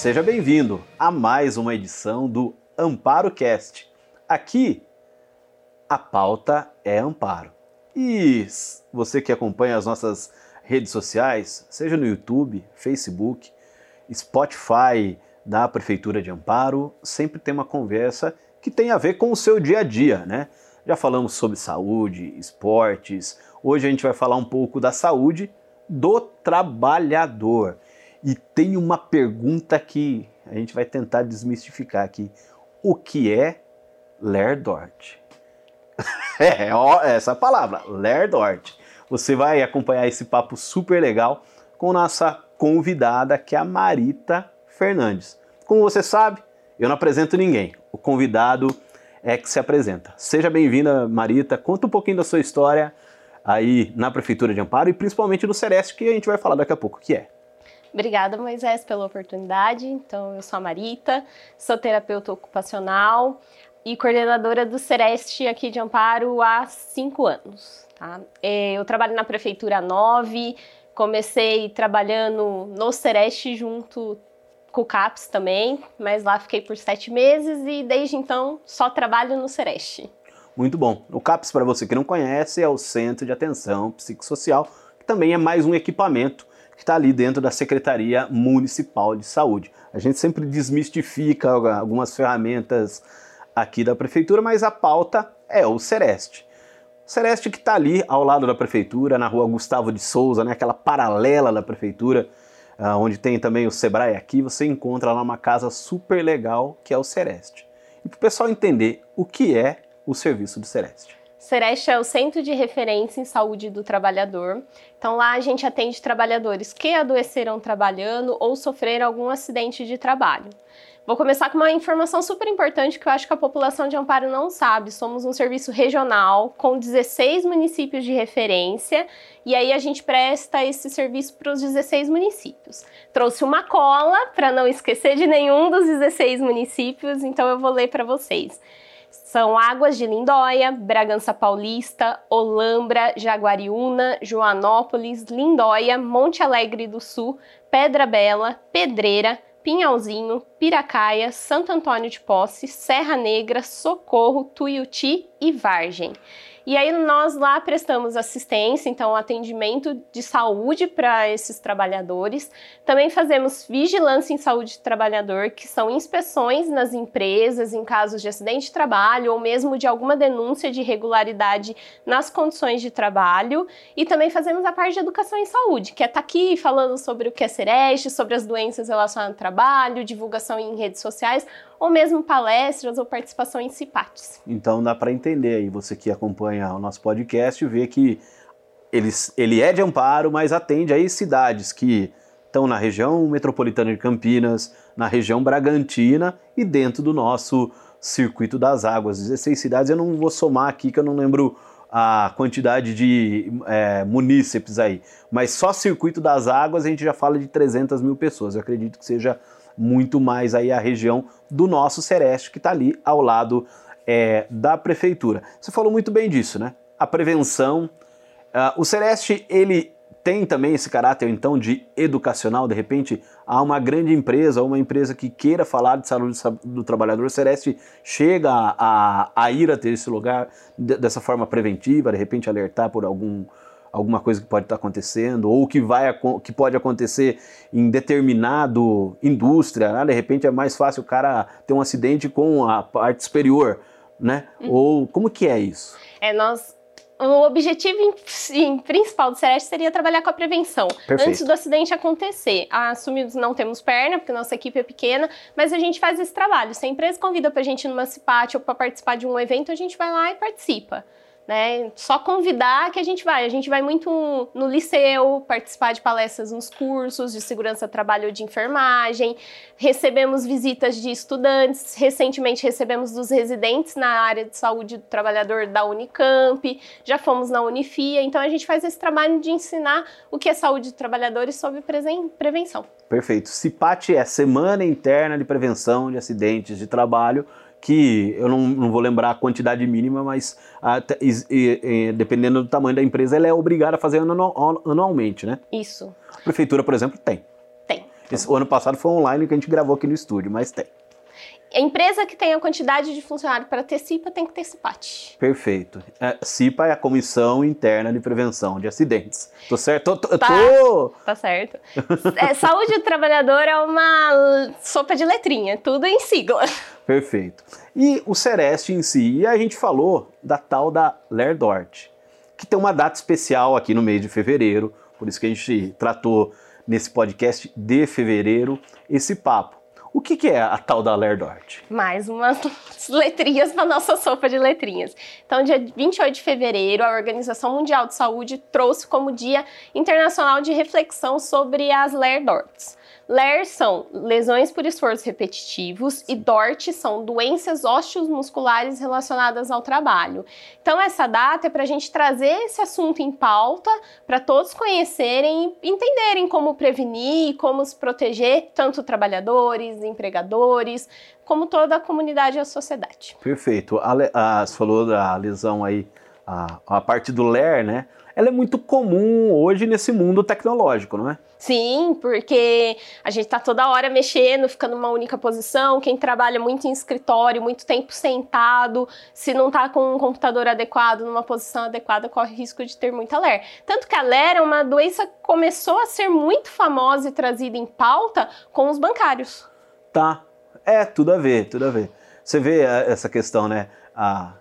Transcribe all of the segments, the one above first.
Seja bem-vindo a mais uma edição do Amparo Cast. Aqui a pauta é amparo. E você que acompanha as nossas redes sociais, seja no YouTube, Facebook, Spotify da Prefeitura de Amparo, sempre tem uma conversa que tem a ver com o seu dia a dia, né? Já falamos sobre saúde, esportes. Hoje a gente vai falar um pouco da saúde do trabalhador. E tem uma pergunta que a gente vai tentar desmistificar aqui. O que é Lerdort? é, ó, essa palavra, Lerdort. Você vai acompanhar esse papo super legal com nossa convidada, que é a Marita Fernandes. Como você sabe, eu não apresento ninguém. O convidado é que se apresenta. Seja bem-vinda, Marita. Conta um pouquinho da sua história aí na Prefeitura de Amparo e principalmente no Sereste, que a gente vai falar daqui a pouco, que é. Obrigada, Moisés, pela oportunidade. Então, eu sou a Marita, sou terapeuta ocupacional e coordenadora do Sereste aqui de Amparo há cinco anos. Tá? É, eu trabalho na Prefeitura 9, comecei trabalhando no Sereste junto com o CAPS também, mas lá fiquei por sete meses e desde então só trabalho no Sereste. Muito bom. O CAPS, para você que não conhece, é o Centro de Atenção Psicossocial, que também é mais um equipamento que está ali dentro da Secretaria Municipal de Saúde. A gente sempre desmistifica algumas ferramentas aqui da Prefeitura, mas a pauta é o Sereste. O Sereste que está ali ao lado da Prefeitura, na rua Gustavo de Souza, né, aquela paralela da Prefeitura, uh, onde tem também o Sebrae aqui, você encontra lá uma casa super legal que é o Sereste. E para o pessoal entender o que é o serviço do Sereste. Sereste é o Centro de Referência em Saúde do Trabalhador. Então lá a gente atende trabalhadores que adoeceram trabalhando ou sofreram algum acidente de trabalho. Vou começar com uma informação super importante que eu acho que a população de Amparo não sabe. Somos um serviço regional com 16 municípios de referência e aí a gente presta esse serviço para os 16 municípios. Trouxe uma cola para não esquecer de nenhum dos 16 municípios, então eu vou ler para vocês. São Águas de Lindóia, Bragança Paulista, Olambra, Jaguariúna, Joanópolis, Lindóia, Monte Alegre do Sul, Pedra Bela, Pedreira, Pinhalzinho, Piracaia, Santo Antônio de Posse, Serra Negra, Socorro, Tuiuti e Vargem. E aí nós lá prestamos assistência, então atendimento de saúde para esses trabalhadores. Também fazemos vigilância em saúde do trabalhador, que são inspeções nas empresas em casos de acidente de trabalho ou mesmo de alguma denúncia de irregularidade nas condições de trabalho. E também fazemos a parte de educação em saúde, que é estar tá aqui falando sobre o que é Sereste, sobre as doenças relacionadas ao trabalho, divulgação em redes sociais, ou mesmo palestras ou participação em CIPATs. Então dá para entender aí, você que acompanha o nosso podcast, vê que ele, ele é de Amparo, mas atende aí cidades que estão na região metropolitana de Campinas, na região Bragantina e dentro do nosso circuito das águas. 16 cidades, eu não vou somar aqui que eu não lembro a quantidade de é, munícipes aí, mas só circuito das águas a gente já fala de 300 mil pessoas. Eu acredito que seja muito mais aí a região do nosso Sereste, que está ali ao lado é, da prefeitura. Você falou muito bem disso, né? A prevenção. Uh, o Sereste, ele tem também esse caráter, então, de educacional, de repente, há uma grande empresa, uma empresa que queira falar de saúde do trabalhador, o Sereste chega a, a ir até esse lugar dessa forma preventiva, de repente alertar por algum alguma coisa que pode estar acontecendo ou que vai que pode acontecer em determinado indústria, né? de repente é mais fácil o cara ter um acidente com a parte superior, né? Uhum. Ou como que é isso? É nós o objetivo sim, principal do Sereste seria trabalhar com a prevenção Perfeito. antes do acidente acontecer. Assumidos não temos perna, porque nossa equipe é pequena, mas a gente faz esse trabalho. Se a empresa convida para a gente numa CIPAT ou para participar de um evento, a gente vai lá e participa né? Só convidar que a gente vai. A gente vai muito no liceu, participar de palestras nos cursos de segurança trabalho ou de enfermagem. Recebemos visitas de estudantes. Recentemente recebemos dos residentes na área de saúde do trabalhador da Unicamp. Já fomos na Unifia. Então a gente faz esse trabalho de ensinar o que é saúde do trabalhador e sobre prevenção. Perfeito. CIPAT é Semana Interna de Prevenção de Acidentes de Trabalho que eu não, não, vou lembrar a quantidade mínima, mas e, e, dependendo do tamanho da empresa, ela é obrigada a fazer anual, anualmente, né? Isso. A prefeitura, por exemplo, tem. Tem. Esse, o ano passado foi online que a gente gravou aqui no estúdio, mas tem. A empresa que tem a quantidade de funcionário para ter CIPA tem que ter CIPAT. Perfeito. É, CIPA é a Comissão Interna de Prevenção de Acidentes. Tô certo? Tô, tá, tô... tá certo. é, saúde do trabalhador é uma sopa de letrinha, tudo em sigla. Perfeito. E o Sereste em si, e a gente falou da tal da Lerdort, que tem uma data especial aqui no mês de fevereiro, por isso que a gente tratou nesse podcast de fevereiro esse papo. O que, que é a tal da Lerdort? Mais umas letrinhas para nossa sopa de letrinhas. Então, dia 28 de fevereiro, a Organização Mundial de Saúde trouxe como Dia Internacional de Reflexão sobre as Lerdorts. LER são lesões por esforços repetitivos e DORT são doenças musculares relacionadas ao trabalho. Então, essa data é para a gente trazer esse assunto em pauta para todos conhecerem e entenderem como prevenir e como se proteger, tanto trabalhadores, empregadores, como toda a comunidade e a sociedade. Perfeito. A, a, você falou da lesão aí, a, a parte do LER, né? Ela é muito comum hoje nesse mundo tecnológico, não é? Sim, porque a gente está toda hora mexendo, ficando numa única posição. Quem trabalha muito em escritório, muito tempo sentado, se não está com um computador adequado, numa posição adequada, corre risco de ter muita LER. Tanto que a LER é uma doença que começou a ser muito famosa e trazida em pauta com os bancários. Tá. É, tudo a ver, tudo a ver. Você vê eh, essa questão, né? A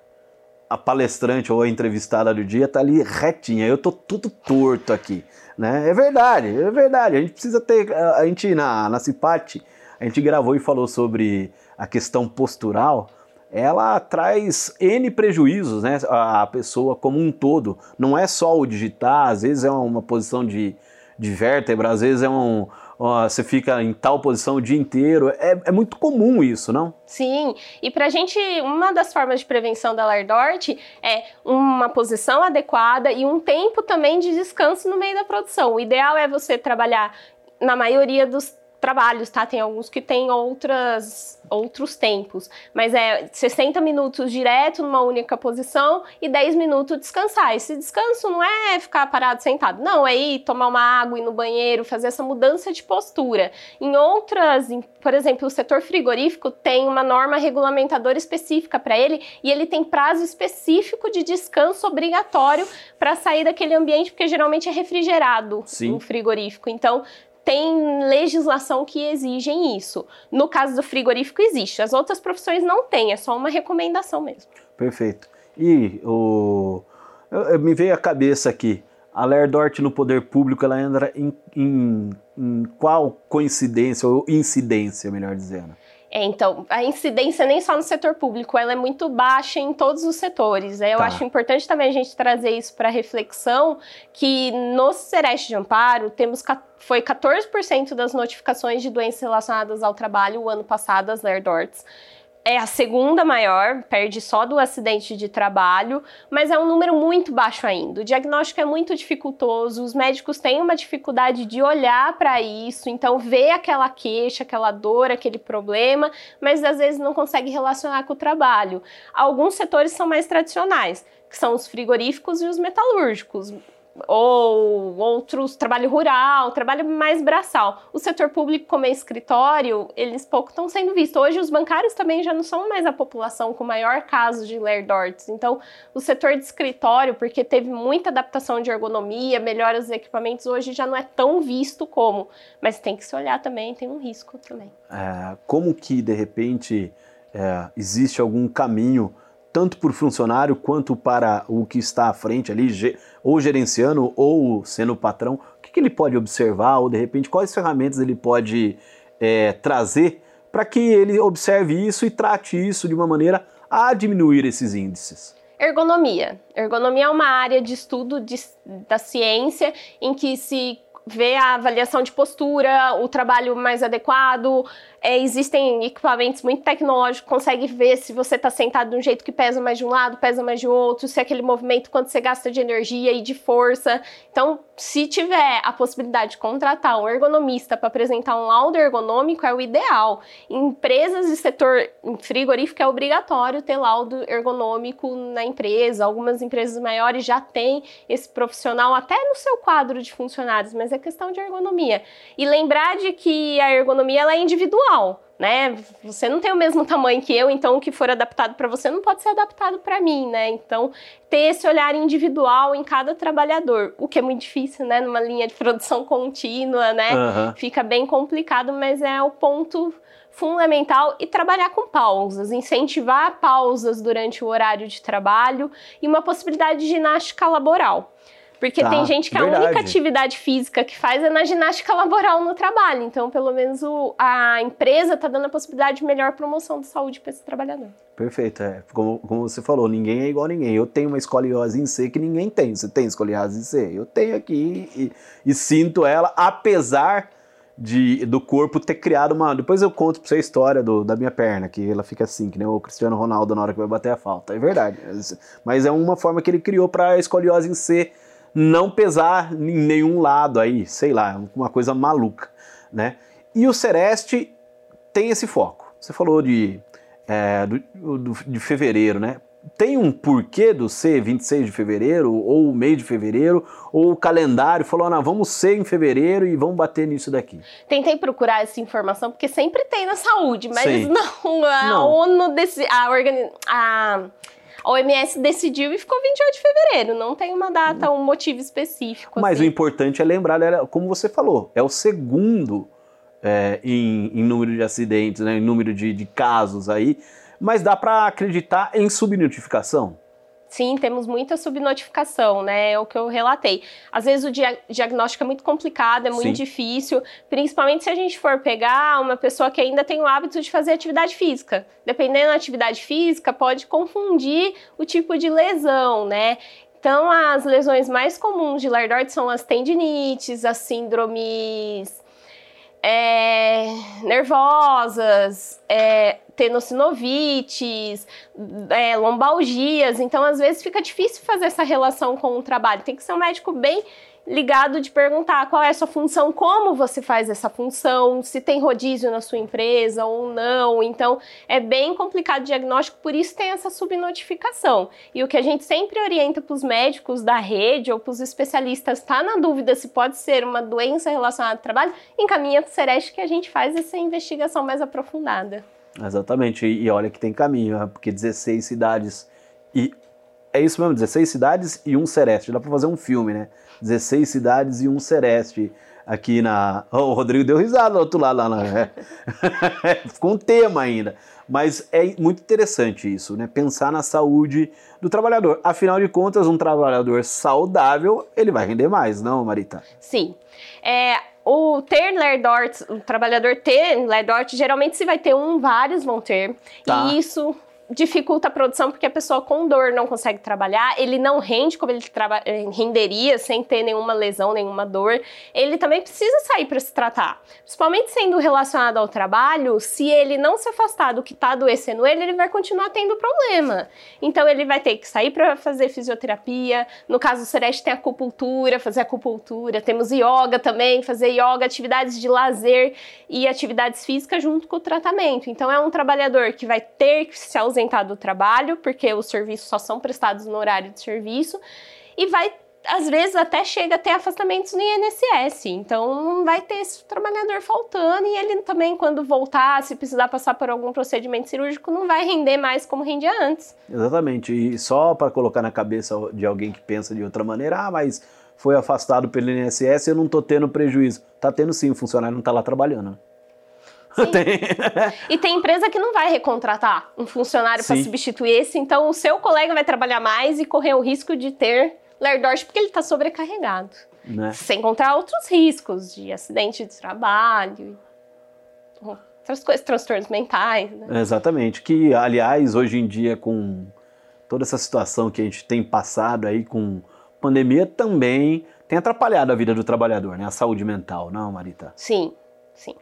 a palestrante ou a entrevistada do dia tá ali retinha, eu tô tudo torto aqui, né? É verdade, é verdade. A gente precisa ter, a gente na, na Cipate, a gente gravou e falou sobre a questão postural, ela traz N prejuízos, né? A pessoa como um todo. Não é só o digitar, às vezes é uma posição de, de vértebra, às vezes é um, você fica em tal posição o dia inteiro. É, é muito comum isso, não? Sim, e para a gente, uma das formas de prevenção da Lardort é uma posição adequada e um tempo também de descanso no meio da produção. O ideal é você trabalhar na maioria dos trabalhos, tá? Tem alguns que têm outras, outros tempos, mas é 60 minutos direto numa única posição e 10 minutos descansar. Esse descanso não é ficar parado sentado, não, é ir tomar uma água, ir no banheiro, fazer essa mudança de postura. Em outras, em, por exemplo, o setor frigorífico tem uma norma regulamentadora específica para ele e ele tem prazo específico de descanso obrigatório para sair daquele ambiente, porque geralmente é refrigerado Sim. um frigorífico. Então, tem legislação que exigem isso. No caso do frigorífico existe, as outras profissões não têm, é só uma recomendação mesmo. Perfeito. E o eu, eu, me veio à cabeça aqui, a Lerdort no poder público, ela entra em, em, em qual coincidência ou incidência, melhor dizendo? É, então, a incidência nem só no setor público, ela é muito baixa em todos os setores. Né? Eu tá. acho importante também a gente trazer isso para reflexão, que no Sereste de Amparo temos foi 14% das notificações de doenças relacionadas ao trabalho o ano passado, as LERDORTs é a segunda maior, perde só do acidente de trabalho, mas é um número muito baixo ainda. O diagnóstico é muito dificultoso, os médicos têm uma dificuldade de olhar para isso, então vê aquela queixa, aquela dor, aquele problema, mas às vezes não consegue relacionar com o trabalho. Alguns setores são mais tradicionais, que são os frigoríficos e os metalúrgicos ou outros, trabalho rural, trabalho mais braçal. O setor público, como é escritório, eles pouco estão sendo vistos. Hoje, os bancários também já não são mais a população com maior caso de Lerdorts. Então, o setor de escritório, porque teve muita adaptação de ergonomia, melhoras dos equipamentos, hoje já não é tão visto como. Mas tem que se olhar também, tem um risco também. É, como que, de repente, é, existe algum caminho tanto o funcionário quanto para o que está à frente ali, ou gerenciando ou sendo patrão, o que, que ele pode observar ou de repente quais ferramentas ele pode é, trazer para que ele observe isso e trate isso de uma maneira a diminuir esses índices? Ergonomia. Ergonomia é uma área de estudo de, da ciência em que se vê a avaliação de postura, o trabalho mais adequado, é, existem equipamentos muito tecnológicos, consegue ver se você está sentado de um jeito que pesa mais de um lado, pesa mais de outro, se aquele movimento, quanto você gasta de energia e de força. Então, se tiver a possibilidade de contratar um ergonomista para apresentar um laudo ergonômico, é o ideal. Em empresas de setor frigorífico é obrigatório ter laudo ergonômico na empresa. Algumas empresas maiores já têm esse profissional até no seu quadro de funcionários, mas é questão de ergonomia. E lembrar de que a ergonomia ela é individual né? Você não tem o mesmo tamanho que eu, então o que for adaptado para você não pode ser adaptado para mim, né? Então, ter esse olhar individual em cada trabalhador, o que é muito difícil, né? Numa linha de produção contínua, né? Uhum. Fica bem complicado, mas é o ponto fundamental e trabalhar com pausas, incentivar pausas durante o horário de trabalho e uma possibilidade de ginástica laboral. Porque tá, tem gente que verdade. a única atividade física que faz é na ginástica laboral no trabalho. Então, pelo menos o, a empresa está dando a possibilidade de melhor promoção de saúde para esse trabalhador. Perfeito. É. Como, como você falou, ninguém é igual a ninguém. Eu tenho uma escoliose em C que ninguém tem. Você tem escoliose em C? Eu tenho aqui e, e sinto ela, apesar de, do corpo ter criado uma. Depois eu conto pra você a história do, da minha perna, que ela fica assim, que nem o Cristiano Ronaldo na hora que vai bater a falta. É verdade. Mas é uma forma que ele criou para escoliose em C não pesar em nenhum lado aí, sei lá, uma coisa maluca, né? E o Sereste tem esse foco. Você falou de, é, do, do, de fevereiro, né? Tem um porquê do ser 26 de fevereiro, ou mês de fevereiro, ou o calendário falou, não, vamos ser em fevereiro e vamos bater nisso daqui. Tentei procurar essa informação, porque sempre tem na saúde, mas Sim. não, a não. ONU, desse, a, organi a a OMS decidiu e ficou 28 de fevereiro. Não tem uma data, um motivo específico. Mas assim. o importante é lembrar, como você falou, é o segundo é, em, em, número de acidentes, né, em número de, de casos aí. Mas dá para acreditar em subnotificação? Sim, temos muita subnotificação, né? É o que eu relatei. Às vezes o dia diagnóstico é muito complicado, é muito Sim. difícil, principalmente se a gente for pegar uma pessoa que ainda tem o hábito de fazer atividade física. Dependendo da atividade física, pode confundir o tipo de lesão, né? Então, as lesões mais comuns de Lardort são as tendinites, as síndromes é, nervosas, é, tenossinovites, é, lombalgias. Então, às vezes, fica difícil fazer essa relação com o trabalho. Tem que ser um médico bem ligado de perguntar qual é a sua função, como você faz essa função, se tem rodízio na sua empresa ou não. Então, é bem complicado o diagnóstico, por isso tem essa subnotificação. E o que a gente sempre orienta para os médicos da rede ou para os especialistas, está na dúvida se pode ser uma doença relacionada ao trabalho, encaminha para o Sereste que a gente faz essa investigação mais aprofundada. Exatamente, e olha que tem caminho, né? porque 16 cidades e é isso mesmo, 16 ficou e um Sereste. Dá para fazer um filme, né? 16 cidades e um Sereste aqui na. Oh, o Rodrigo deu risada do outro lado lá. Na... Ficou um tema ainda. Mas é muito interessante isso, né? Pensar na saúde do trabalhador. Afinal de contas, um trabalhador saudável, ele vai render mais, não, Marita? Sim. É, o ter Lerdort, o trabalhador ter Lerdort, geralmente se vai ter um, vários vão ter. Tá. E isso dificulta a produção porque a pessoa com dor não consegue trabalhar, ele não rende como ele eh, renderia sem ter nenhuma lesão, nenhuma dor. Ele também precisa sair para se tratar. Principalmente sendo relacionado ao trabalho, se ele não se afastar do que está adoecendo ele, ele vai continuar tendo problema. Então ele vai ter que sair para fazer fisioterapia. No caso do Sereste tem acupuntura, fazer acupuntura. Temos yoga também, fazer yoga, atividades de lazer e atividades físicas junto com o tratamento. Então é um trabalhador que vai ter que se ausentar ausentar do trabalho, porque os serviços só são prestados no horário de serviço, e vai às vezes até chega a ter afastamentos no INSS. Então vai ter esse trabalhador faltando e ele também, quando voltar, se precisar passar por algum procedimento cirúrgico, não vai render mais como rendia antes. Exatamente. E só para colocar na cabeça de alguém que pensa de outra maneira, ah, mas foi afastado pelo INSS, eu não estou tendo prejuízo. Tá tendo sim, o funcionário não está lá trabalhando. Tem. e tem empresa que não vai recontratar um funcionário para substituir esse, então o seu colega vai trabalhar mais e correr o risco de ter lerdorte porque ele está sobrecarregado. Né? Sem contar outros riscos de acidente de trabalho, outras coisas, transtornos mentais. Né? Exatamente. Que, aliás, hoje em dia, com toda essa situação que a gente tem passado aí com pandemia, também tem atrapalhado a vida do trabalhador, né? A saúde mental, não, Marita? Sim, sim.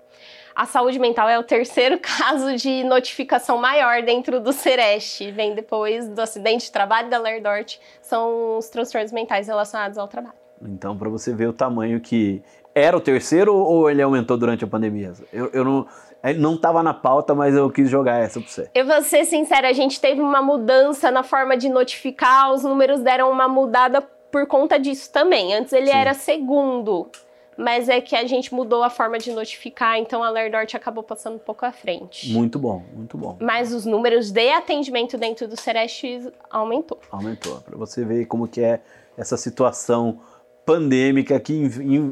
A saúde mental é o terceiro caso de notificação maior dentro do Sereste. Vem depois do acidente de trabalho da Lerdort, são os transtornos mentais relacionados ao trabalho. Então, para você ver o tamanho que era o terceiro ou ele aumentou durante a pandemia? Eu, eu não, é, não estava na pauta, mas eu quis jogar essa para você. Eu vou ser sincera, a gente teve uma mudança na forma de notificar, os números deram uma mudada por conta disso também. Antes ele Sim. era segundo mas é que a gente mudou a forma de notificar, então a Lerdort acabou passando um pouco à frente. Muito bom, muito bom. Mas os números de atendimento dentro do Sereste aumentou. Aumentou, para você ver como que é essa situação pandêmica que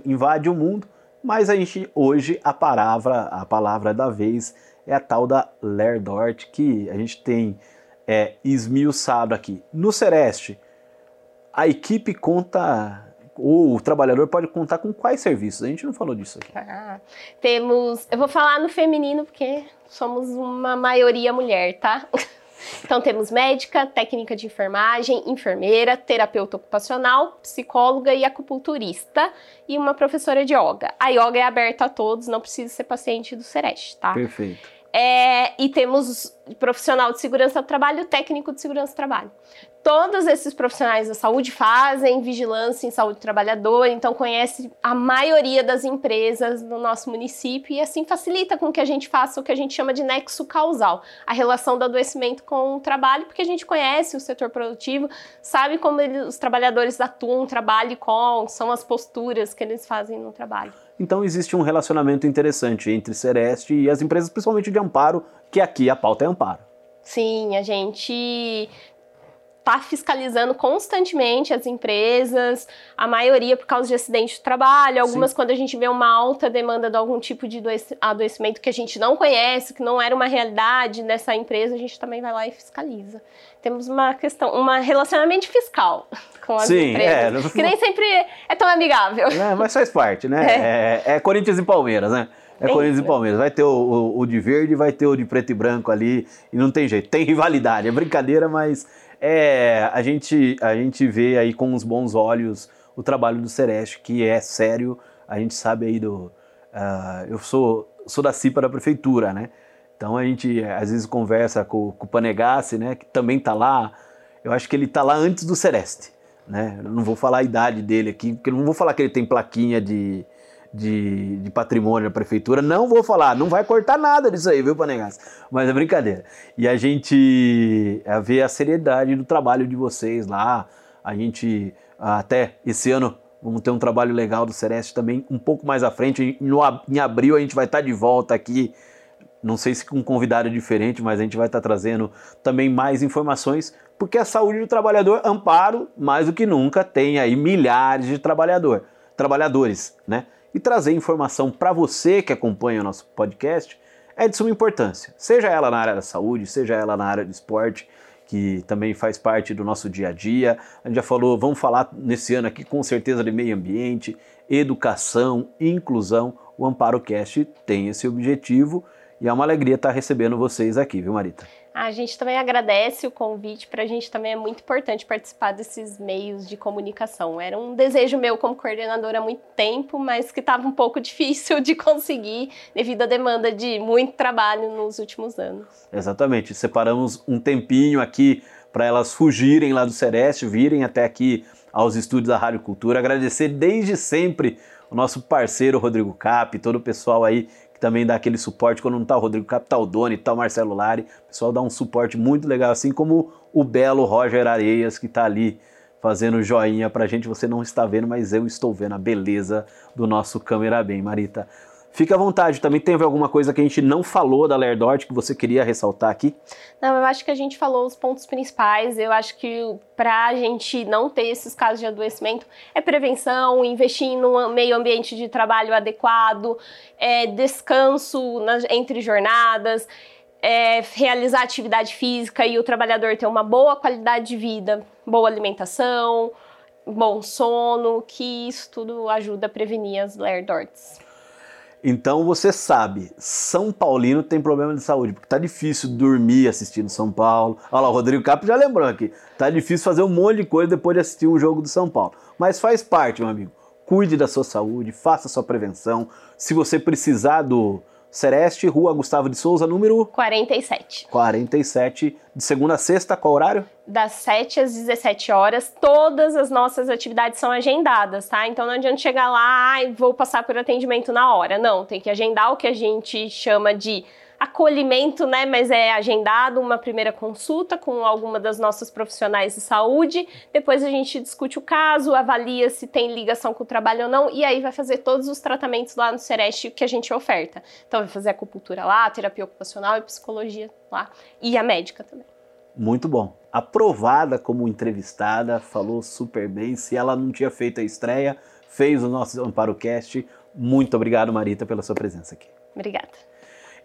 invade o mundo, mas a gente hoje a palavra, a palavra da vez é a tal da Lerdort que a gente tem é, esmiuçado aqui. No Sereste, a equipe conta o trabalhador pode contar com quais serviços? A gente não falou disso aqui. Ah, temos, eu vou falar no feminino porque somos uma maioria mulher, tá? Então temos médica, técnica de enfermagem, enfermeira, terapeuta ocupacional, psicóloga e acupunturista e uma professora de yoga. A yoga é aberta a todos, não precisa ser paciente do Sereste, tá? Perfeito. É, e temos profissional de segurança do trabalho, técnico de segurança do trabalho. Todos esses profissionais da saúde fazem vigilância em saúde do trabalhador, então conhece a maioria das empresas do nosso município e assim facilita com que a gente faça o que a gente chama de nexo causal, a relação do adoecimento com o trabalho, porque a gente conhece o setor produtivo, sabe como ele, os trabalhadores atuam, trabalham com, são as posturas que eles fazem no trabalho. Então existe um relacionamento interessante entre Sereste e as empresas, principalmente de amparo, que aqui a pauta é amparo. Sim, a gente está fiscalizando constantemente as empresas, a maioria por causa de acidente de trabalho, algumas Sim. quando a gente vê uma alta demanda de algum tipo de adoecimento que a gente não conhece, que não era uma realidade nessa empresa, a gente também vai lá e fiscaliza. Temos uma questão, um relacionamento fiscal com as Sim, empresas, é, que nem sempre é tão amigável. É, mas faz parte, né? É, é, é Corinthians e Palmeiras, né? É Corinthians e Palmeiras. Vai ter o, o, o, de verde, vai ter o de preto e branco ali, e não tem jeito. Tem rivalidade, é brincadeira, mas é, a, gente, a gente vê aí com os bons olhos o trabalho do Sereste, que é sério. A gente sabe aí do. Uh, eu sou, sou da CIPA da prefeitura, né? Então a gente às vezes conversa com, com o Panegassi, né? Que também tá lá. Eu acho que ele tá lá antes do Sereste, né? Eu não vou falar a idade dele aqui, porque eu não vou falar que ele tem plaquinha de, de, de, patrimônio da prefeitura. Não vou falar, não vai cortar nada disso aí, viu, Panegas? Mas é brincadeira. E a gente é, vê a seriedade do trabalho de vocês lá. A gente, até esse ano, vamos ter um trabalho legal do Sereste também, um pouco mais à frente. No, em abril a gente vai estar de volta aqui. Não sei se com um convidado diferente, mas a gente vai estar trazendo também mais informações, porque a saúde do trabalhador, amparo, mais do que nunca, tem aí milhares de trabalhador, trabalhadores, né? E trazer informação para você que acompanha o nosso podcast é de suma importância. Seja ela na área da saúde, seja ela na área do esporte, que também faz parte do nosso dia a dia. A gente já falou, vamos falar nesse ano aqui com certeza de meio ambiente, educação, inclusão. O Amparo Cast tem esse objetivo e é uma alegria estar recebendo vocês aqui, viu, Marita? A gente também agradece o convite, para a gente também é muito importante participar desses meios de comunicação. Era um desejo meu como coordenadora há muito tempo, mas que estava um pouco difícil de conseguir devido à demanda de muito trabalho nos últimos anos. Exatamente, separamos um tempinho aqui para elas fugirem lá do Sereste, virem até aqui aos estúdios da Rádio Cultura. Agradecer desde sempre o nosso parceiro Rodrigo Cap, todo o pessoal aí que também dá aquele suporte quando não está o Rodrigo Capital tá está o Marcelo Lari. O pessoal dá um suporte muito legal, assim como o belo Roger Areias, que está ali fazendo joinha pra gente. Você não está vendo, mas eu estou vendo a beleza do nosso câmera bem, Marita. Fique à vontade, também teve alguma coisa que a gente não falou da Lerdort que você queria ressaltar aqui? Não, eu acho que a gente falou os pontos principais. Eu acho que para a gente não ter esses casos de adoecimento é prevenção, investir num meio ambiente de trabalho adequado, é descanso nas, entre jornadas, é realizar atividade física e o trabalhador ter uma boa qualidade de vida, boa alimentação, bom sono, que isso tudo ajuda a prevenir as Lerdorts. Então você sabe, São Paulino tem problema de saúde, porque tá difícil dormir assistindo São Paulo. Olha lá, o Rodrigo Capo já lembrou aqui. Tá difícil fazer um monte de coisa depois de assistir um jogo do São Paulo. Mas faz parte, meu amigo. Cuide da sua saúde, faça sua prevenção. Se você precisar do Sereste, Rua Gustavo de Souza, número 47. 47, de segunda a sexta, qual horário? Das 7 às 17 horas, todas as nossas atividades são agendadas, tá? Então não adianta chegar lá e vou passar por atendimento na hora. Não, tem que agendar o que a gente chama de acolhimento, né? Mas é agendado uma primeira consulta com alguma das nossas profissionais de saúde. Depois a gente discute o caso, avalia se tem ligação com o trabalho ou não, e aí vai fazer todos os tratamentos lá no Sereste que a gente oferta. Então vai fazer acupuntura lá, terapia ocupacional e psicologia lá. E a médica também. Muito bom. Aprovada como entrevistada, falou super bem. Se ela não tinha feito a estreia, fez o nosso Amparo Cast. Muito obrigado, Marita, pela sua presença aqui. Obrigada.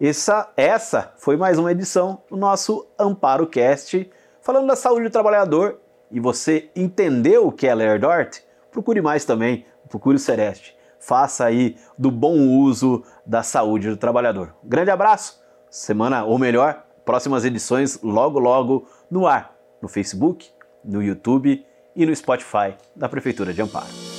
Essa, essa foi mais uma edição do nosso Amparo Cast, falando da saúde do trabalhador. E você entendeu o que é Lerdort? Procure mais também, procure o Sereste. Faça aí do bom uso da saúde do trabalhador. grande abraço, semana, ou melhor, próximas edições logo logo no ar, no Facebook, no YouTube e no Spotify da Prefeitura de Amparo.